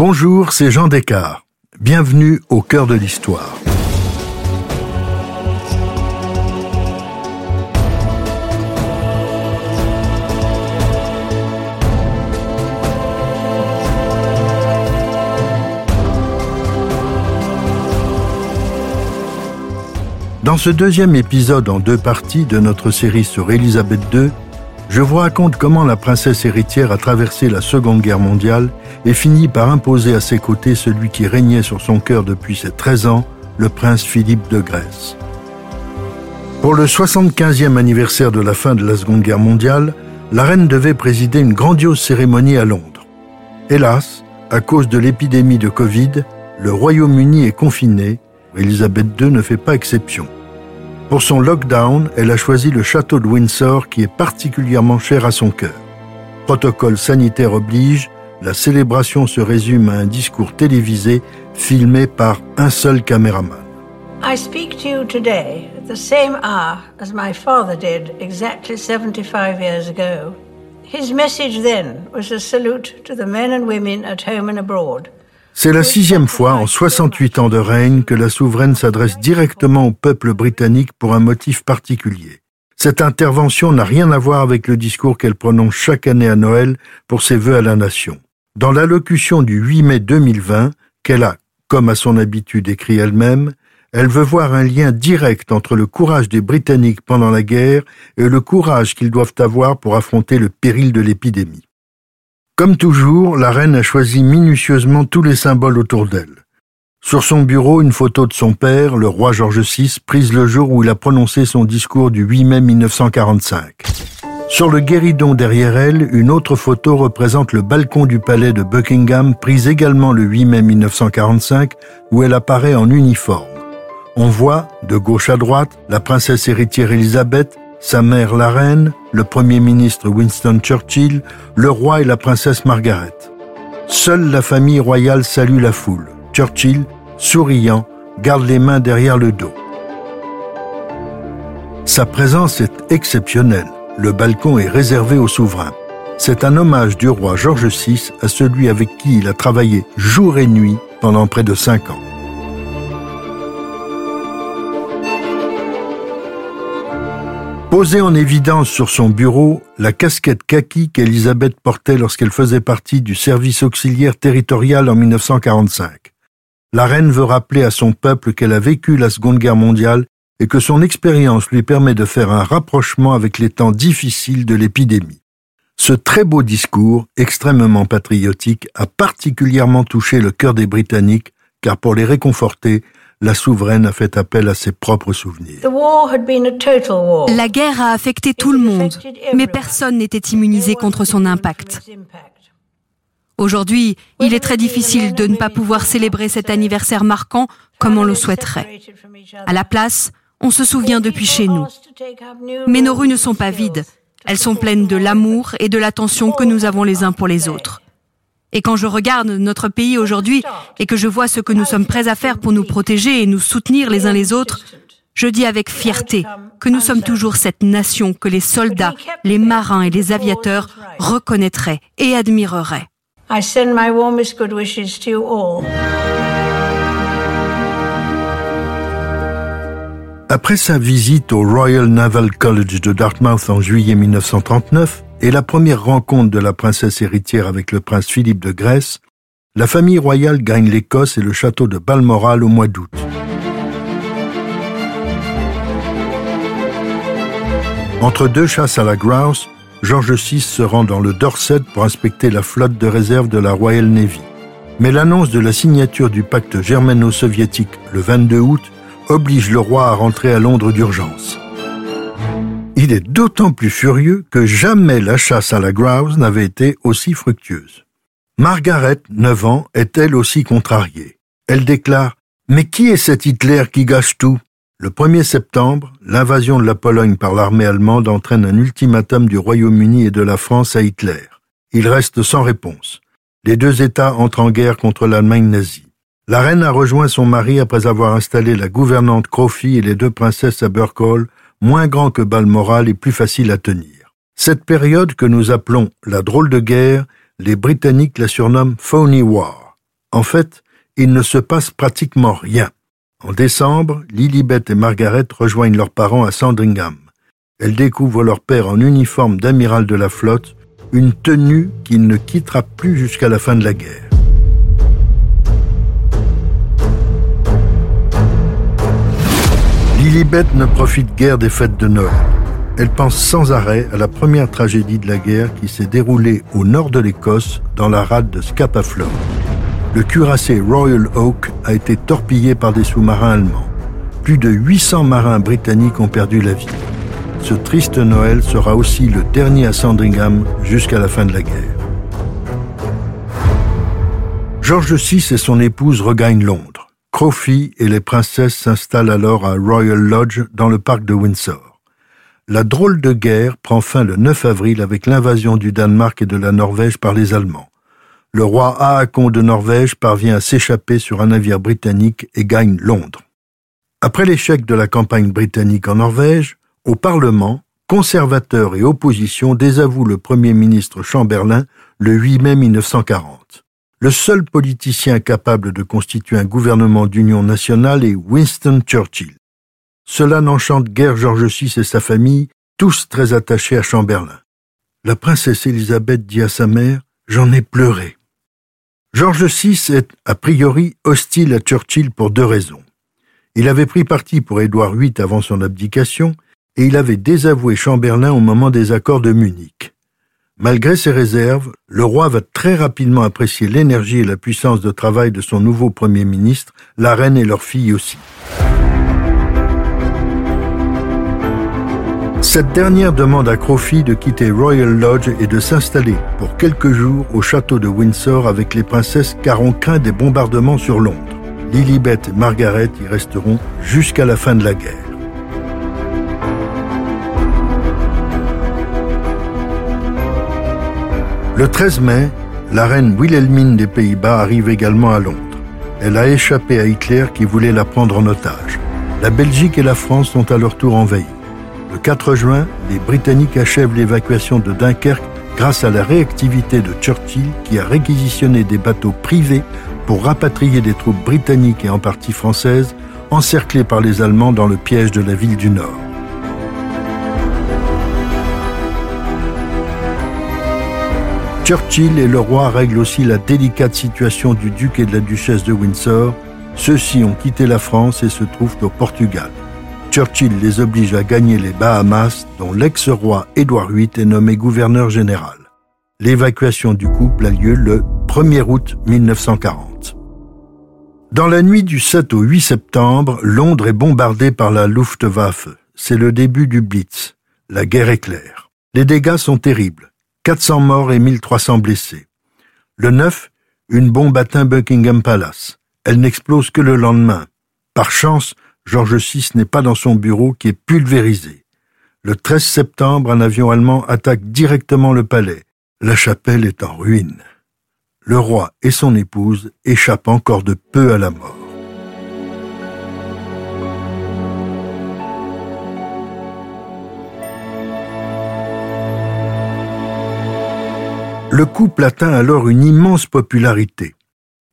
Bonjour, c'est Jean Descartes. Bienvenue au cœur de l'histoire. Dans ce deuxième épisode en deux parties de notre série sur Élisabeth II, je vous raconte comment la princesse héritière a traversé la Seconde Guerre mondiale et fini par imposer à ses côtés celui qui régnait sur son cœur depuis ses 13 ans, le prince Philippe de Grèce. Pour le 75e anniversaire de la fin de la Seconde Guerre mondiale, la reine devait présider une grandiose cérémonie à Londres. Hélas, à cause de l'épidémie de Covid, le Royaume-Uni est confiné, Elisabeth II ne fait pas exception. Pour son lockdown, elle a choisi le château de Windsor qui est particulièrement cher à son cœur. Protocole sanitaire oblige, la célébration se résume à un discours télévisé filmé par un seul caméraman. I speak to you today at the same hour as my father did exactly 75 years ago. His message then was a salute to the men and women at home and abroad. C'est la sixième fois en 68 ans de règne que la souveraine s'adresse directement au peuple britannique pour un motif particulier. Cette intervention n'a rien à voir avec le discours qu'elle prononce chaque année à Noël pour ses vœux à la nation. Dans l'allocution du 8 mai 2020, qu'elle a, comme à son habitude, écrit elle-même, elle veut voir un lien direct entre le courage des Britanniques pendant la guerre et le courage qu'ils doivent avoir pour affronter le péril de l'épidémie. Comme toujours, la reine a choisi minutieusement tous les symboles autour d'elle. Sur son bureau, une photo de son père, le roi George VI, prise le jour où il a prononcé son discours du 8 mai 1945. Sur le guéridon derrière elle, une autre photo représente le balcon du palais de Buckingham, prise également le 8 mai 1945, où elle apparaît en uniforme. On voit, de gauche à droite, la princesse héritière Elisabeth, sa mère la reine, le premier ministre Winston Churchill, le roi et la princesse Margaret. Seule la famille royale salue la foule. Churchill, souriant, garde les mains derrière le dos. Sa présence est exceptionnelle. Le balcon est réservé au souverain. C'est un hommage du roi George VI à celui avec qui il a travaillé jour et nuit pendant près de cinq ans. Posée en évidence sur son bureau, la casquette kaki qu'Elisabeth portait lorsqu'elle faisait partie du service auxiliaire territorial en 1945. La reine veut rappeler à son peuple qu'elle a vécu la Seconde Guerre mondiale et que son expérience lui permet de faire un rapprochement avec les temps difficiles de l'épidémie. Ce très beau discours, extrêmement patriotique, a particulièrement touché le cœur des Britanniques, car pour les réconforter, la souveraine a fait appel à ses propres souvenirs. La guerre a affecté tout le monde, mais personne n'était immunisé contre son impact. Aujourd'hui, il est très difficile de ne pas pouvoir célébrer cet anniversaire marquant comme on le souhaiterait. À la place, on se souvient depuis chez nous. Mais nos rues ne sont pas vides. Elles sont pleines de l'amour et de l'attention que nous avons les uns pour les autres. Et quand je regarde notre pays aujourd'hui et que je vois ce que nous sommes prêts à faire pour nous protéger et nous soutenir les uns les autres, je dis avec fierté que nous sommes toujours cette nation que les soldats, les marins et les aviateurs reconnaîtraient et admireraient. Après sa visite au Royal Naval College de Dartmouth en juillet 1939, et la première rencontre de la princesse héritière avec le prince Philippe de Grèce, la famille royale gagne l'Écosse et le château de Balmoral au mois d'août. Entre deux chasses à la grouse, George VI se rend dans le Dorset pour inspecter la flotte de réserve de la Royal Navy. Mais l'annonce de la signature du pacte germano-soviétique le 22 août oblige le roi à rentrer à Londres d'urgence. Il est d'autant plus furieux que jamais la chasse à la grouse n'avait été aussi fructueuse. Margaret, 9 ans, est elle aussi contrariée. Elle déclare Mais qui est cet Hitler qui gâche tout? Le 1er septembre, l'invasion de la Pologne par l'armée allemande entraîne un ultimatum du Royaume-Uni et de la France à Hitler. Il reste sans réponse. Les deux États entrent en guerre contre l'Allemagne nazie. La reine a rejoint son mari après avoir installé la gouvernante Crofy et les deux princesses à Burkhall moins grand que Balmoral et plus facile à tenir. Cette période que nous appelons la drôle de guerre, les Britanniques la surnomment Phony War. En fait, il ne se passe pratiquement rien. En décembre, Lilibet et Margaret rejoignent leurs parents à Sandringham. Elles découvrent leur père en uniforme d'amiral de la flotte, une tenue qu'il ne quittera plus jusqu'à la fin de la guerre. Lilibet ne profite guère des fêtes de Noël. Elle pense sans arrêt à la première tragédie de la guerre qui s'est déroulée au nord de l'Écosse, dans la rade de Scapa Flow. Le cuirassé Royal Oak a été torpillé par des sous-marins allemands. Plus de 800 marins britanniques ont perdu la vie. Ce triste Noël sera aussi le dernier à Sandringham jusqu'à la fin de la guerre. George VI et son épouse regagnent Londres. Crofie et les princesses s'installent alors à Royal Lodge dans le parc de Windsor. La drôle de guerre prend fin le 9 avril avec l'invasion du Danemark et de la Norvège par les Allemands. Le roi Haakon de Norvège parvient à s'échapper sur un navire britannique et gagne Londres. Après l'échec de la campagne britannique en Norvège, au Parlement, conservateurs et opposition désavouent le Premier ministre Chamberlain le 8 mai 1940. Le seul politicien capable de constituer un gouvernement d'union nationale est Winston Churchill. Cela n'enchante guère George VI et sa famille, tous très attachés à Chamberlain. La princesse Élisabeth dit à sa mère J'en ai pleuré. George VI est a priori hostile à Churchill pour deux raisons. Il avait pris parti pour Édouard VIII avant son abdication et il avait désavoué Chamberlain au moment des accords de Munich. Malgré ses réserves, le roi va très rapidement apprécier l'énergie et la puissance de travail de son nouveau Premier ministre, la reine et leur fille aussi. Cette dernière demande à Crofie de quitter Royal Lodge et de s'installer pour quelques jours au château de Windsor avec les princesses car on craint des bombardements sur Londres. Lilibet et Margaret y resteront jusqu'à la fin de la guerre. Le 13 mai, la reine Wilhelmine des Pays-Bas arrive également à Londres. Elle a échappé à Hitler qui voulait la prendre en otage. La Belgique et la France sont à leur tour envahies. Le 4 juin, les Britanniques achèvent l'évacuation de Dunkerque grâce à la réactivité de Churchill qui a réquisitionné des bateaux privés pour rapatrier des troupes britanniques et en partie françaises encerclées par les Allemands dans le piège de la ville du Nord. Churchill et le roi règlent aussi la délicate situation du duc et de la duchesse de Windsor. Ceux-ci ont quitté la France et se trouvent au Portugal. Churchill les oblige à gagner les Bahamas, dont l'ex-roi Édouard VIII est nommé gouverneur général. L'évacuation du couple a lieu le 1er août 1940. Dans la nuit du 7 au 8 septembre, Londres est bombardée par la Luftwaffe. C'est le début du Blitz. La guerre éclaire. Les dégâts sont terribles. 400 morts et 1300 blessés. Le 9, une bombe atteint Buckingham Palace. Elle n'explose que le lendemain. Par chance, George VI n'est pas dans son bureau qui est pulvérisé. Le 13 septembre, un avion allemand attaque directement le palais. La chapelle est en ruine. Le roi et son épouse échappent encore de peu à la mort. Le couple atteint alors une immense popularité.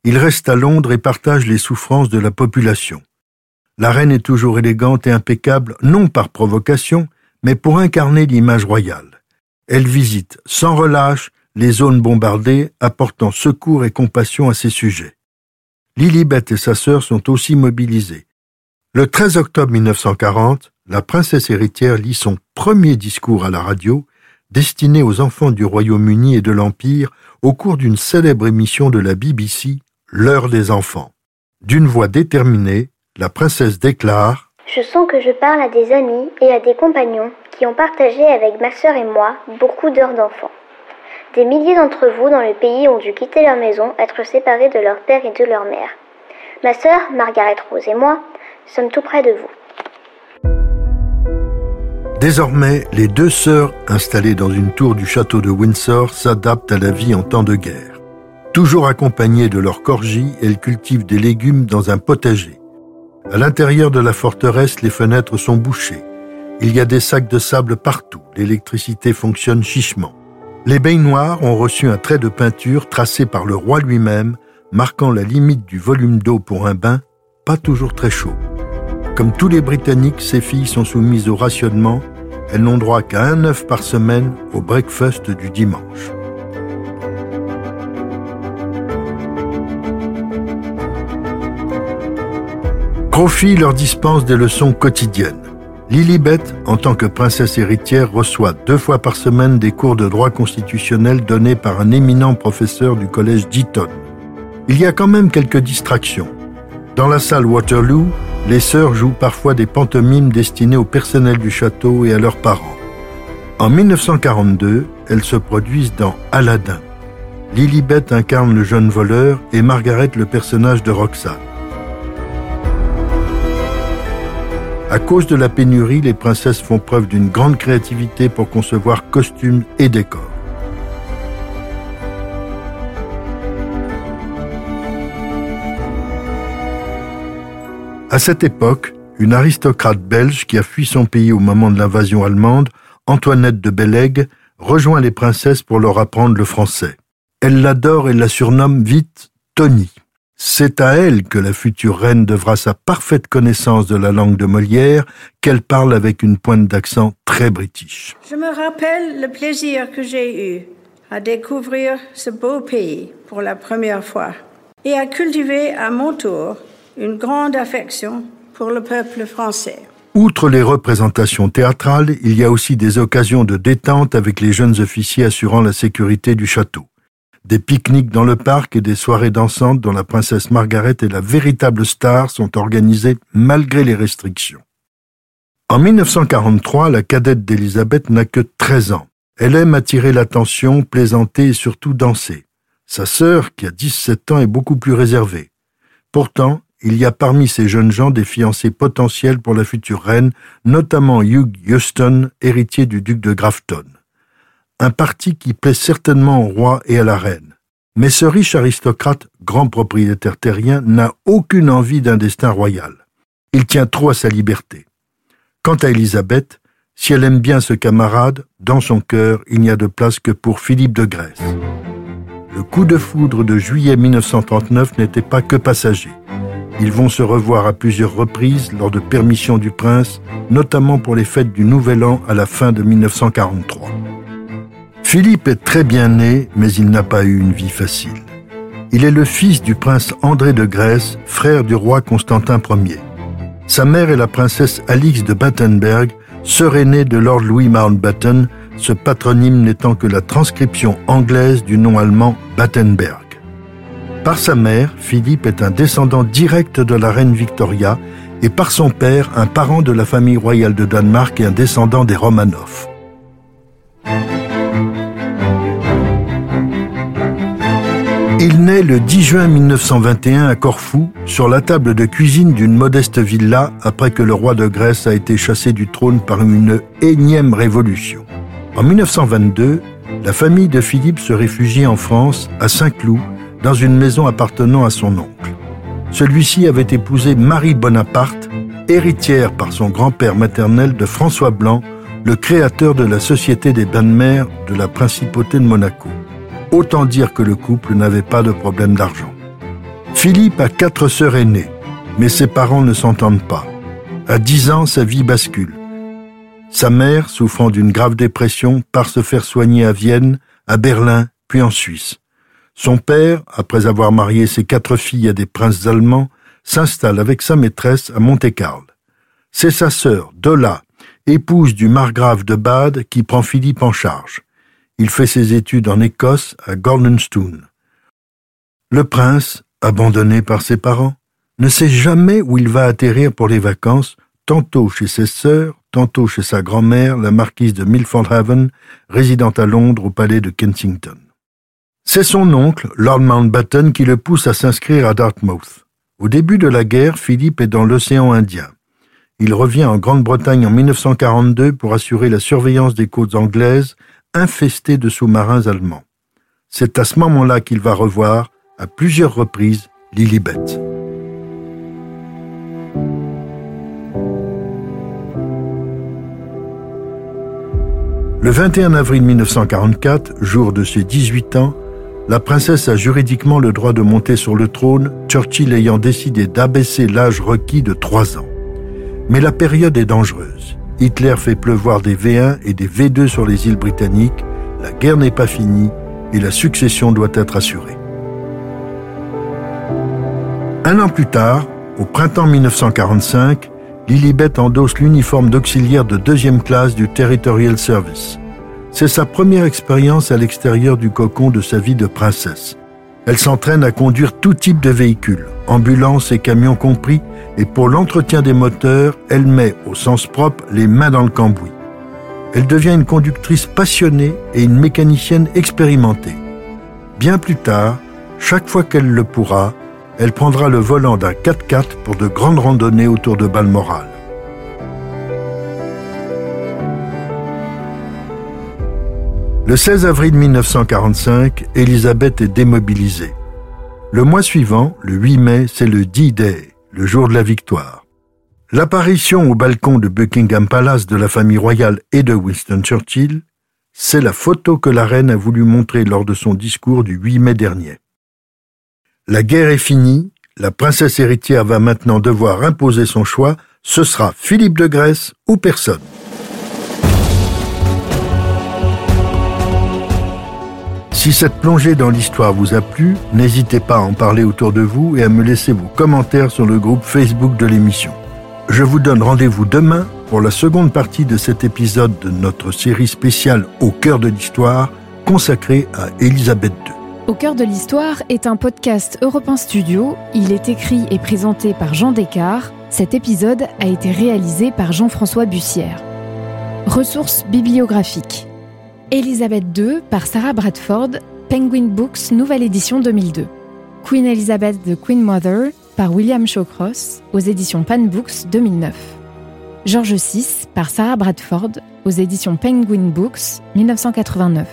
Il reste à Londres et partage les souffrances de la population. La reine est toujours élégante et impeccable, non par provocation, mais pour incarner l'image royale. Elle visite sans relâche les zones bombardées, apportant secours et compassion à ses sujets. Lilibet et sa sœur sont aussi mobilisées. Le 13 octobre 1940, la princesse héritière lit son premier discours à la radio destiné aux enfants du Royaume-Uni et de l'Empire au cours d'une célèbre émission de la BBC, L'heure des enfants. D'une voix déterminée, la princesse déclare Je sens que je parle à des amis et à des compagnons qui ont partagé avec ma sœur et moi beaucoup d'heures d'enfants. Des milliers d'entre vous dans le pays ont dû quitter leur maison, être séparés de leur père et de leur mère. Ma sœur, Margaret Rose et moi, sommes tout près de vous. Désormais, les deux sœurs, installées dans une tour du château de Windsor, s'adaptent à la vie en temps de guerre. Toujours accompagnées de leur corgie, elles cultivent des légumes dans un potager. À l'intérieur de la forteresse, les fenêtres sont bouchées. Il y a des sacs de sable partout. L'électricité fonctionne chichement. Les baignoires ont reçu un trait de peinture tracé par le roi lui-même marquant la limite du volume d'eau pour un bain, pas toujours très chaud. Comme tous les Britanniques, ces filles sont soumises au rationnement. Elles n'ont droit qu'à un œuf par semaine au breakfast du dimanche. Crofi leur dispense des leçons quotidiennes. Lilibet, en tant que princesse héritière, reçoit deux fois par semaine des cours de droit constitutionnel donnés par un éminent professeur du collège d'Eton. Il y a quand même quelques distractions. Dans la salle Waterloo, les sœurs jouent parfois des pantomimes destinées au personnel du château et à leurs parents. En 1942, elles se produisent dans Aladdin. Lilibet incarne le jeune voleur et Margaret le personnage de Roxane. À cause de la pénurie, les princesses font preuve d'une grande créativité pour concevoir costumes et décors. À cette époque, une aristocrate belge qui a fui son pays au moment de l'invasion allemande, Antoinette de Bellègue, rejoint les princesses pour leur apprendre le français. Elle l'adore et la surnomme vite Tony. C'est à elle que la future reine devra sa parfaite connaissance de la langue de Molière, qu'elle parle avec une pointe d'accent très british. Je me rappelle le plaisir que j'ai eu à découvrir ce beau pays pour la première fois et à cultiver à mon tour une grande affection pour le peuple français. Outre les représentations théâtrales, il y a aussi des occasions de détente avec les jeunes officiers assurant la sécurité du château. Des pique-niques dans le parc et des soirées dansantes dont la princesse Margaret est la véritable star sont organisées malgré les restrictions. En 1943, la cadette d'Élisabeth n'a que 13 ans. Elle aime attirer l'attention, plaisanter et surtout danser. Sa sœur, qui a 17 ans, est beaucoup plus réservée. Pourtant, il y a parmi ces jeunes gens des fiancés potentiels pour la future reine, notamment Hugh Houston, héritier du duc de Grafton. Un parti qui plaît certainement au roi et à la reine. Mais ce riche aristocrate, grand propriétaire terrien, n'a aucune envie d'un destin royal. Il tient trop à sa liberté. Quant à Élisabeth, si elle aime bien ce camarade, dans son cœur, il n'y a de place que pour Philippe de Grèce. Le coup de foudre de juillet 1939 n'était pas que passager. Ils vont se revoir à plusieurs reprises lors de permissions du prince, notamment pour les fêtes du Nouvel An à la fin de 1943. Philippe est très bien né, mais il n'a pas eu une vie facile. Il est le fils du prince André de Grèce, frère du roi Constantin Ier. Sa mère est la princesse Alix de Battenberg, sœur aînée de Lord Louis Mountbatten, ce patronyme n'étant que la transcription anglaise du nom allemand Battenberg. Par sa mère, Philippe est un descendant direct de la reine Victoria et par son père, un parent de la famille royale de Danemark et un descendant des Romanov. Il naît le 10 juin 1921 à Corfou, sur la table de cuisine d'une modeste villa après que le roi de Grèce a été chassé du trône par une énième révolution. En 1922, la famille de Philippe se réfugie en France, à Saint-Cloud, dans une maison appartenant à son oncle. Celui-ci avait épousé Marie Bonaparte, héritière par son grand-père maternel de François Blanc, le créateur de la Société des bains de mer de la Principauté de Monaco. Autant dire que le couple n'avait pas de problème d'argent. Philippe a quatre sœurs aînées, mais ses parents ne s'entendent pas. À dix ans, sa vie bascule. Sa mère, souffrant d'une grave dépression, part se faire soigner à Vienne, à Berlin, puis en Suisse. Son père, après avoir marié ses quatre filles à des princes allemands, s'installe avec sa maîtresse à Monte-Carlo. C'est sa sœur, Dola, épouse du margrave de Bade, qui prend Philippe en charge. Il fait ses études en Écosse, à Goldenstone. Le prince, abandonné par ses parents, ne sait jamais où il va atterrir pour les vacances, tantôt chez ses sœurs, tantôt chez sa grand-mère, la marquise de Milford Haven, résidente à Londres au palais de Kensington. C'est son oncle, Lord Mountbatten, qui le pousse à s'inscrire à Dartmouth. Au début de la guerre, Philippe est dans l'océan Indien. Il revient en Grande-Bretagne en 1942 pour assurer la surveillance des côtes anglaises infestées de sous-marins allemands. C'est à ce moment-là qu'il va revoir, à plusieurs reprises, Lilibet. Le 21 avril 1944, jour de ses 18 ans, la princesse a juridiquement le droit de monter sur le trône, Churchill ayant décidé d'abaisser l'âge requis de 3 ans. Mais la période est dangereuse. Hitler fait pleuvoir des V1 et des V2 sur les îles britanniques, la guerre n'est pas finie et la succession doit être assurée. Un an plus tard, au printemps 1945, Lilibet endosse l'uniforme d'auxiliaire de deuxième classe du Territorial Service. C'est sa première expérience à l'extérieur du cocon de sa vie de princesse. Elle s'entraîne à conduire tout type de véhicules, ambulances et camions compris, et pour l'entretien des moteurs, elle met, au sens propre, les mains dans le cambouis. Elle devient une conductrice passionnée et une mécanicienne expérimentée. Bien plus tard, chaque fois qu'elle le pourra, elle prendra le volant d'un 4x4 pour de grandes randonnées autour de Balmoral. Le 16 avril 1945, Elisabeth est démobilisée. Le mois suivant, le 8 mai, c'est le D-Day, le jour de la victoire. L'apparition au balcon de Buckingham Palace de la famille royale et de Winston Churchill, c'est la photo que la reine a voulu montrer lors de son discours du 8 mai dernier. La guerre est finie, la princesse héritière va maintenant devoir imposer son choix, ce sera Philippe de Grèce ou personne. Si cette plongée dans l'histoire vous a plu, n'hésitez pas à en parler autour de vous et à me laisser vos commentaires sur le groupe Facebook de l'émission. Je vous donne rendez-vous demain pour la seconde partie de cet épisode de notre série spéciale Au cœur de l'histoire consacrée à Élisabeth II. Au cœur de l'histoire est un podcast Europe Studio. Il est écrit et présenté par Jean Descartes. Cet épisode a été réalisé par Jean-François Bussière. Ressources bibliographiques. Elizabeth II par Sarah Bradford, Penguin Books, nouvelle édition 2002. Queen Elizabeth the Queen Mother par William Shawcross aux éditions Pan Books 2009. George VI par Sarah Bradford aux éditions Penguin Books 1989.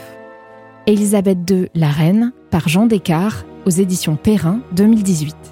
Elizabeth II, la reine par Jean Descartes aux éditions Perrin 2018.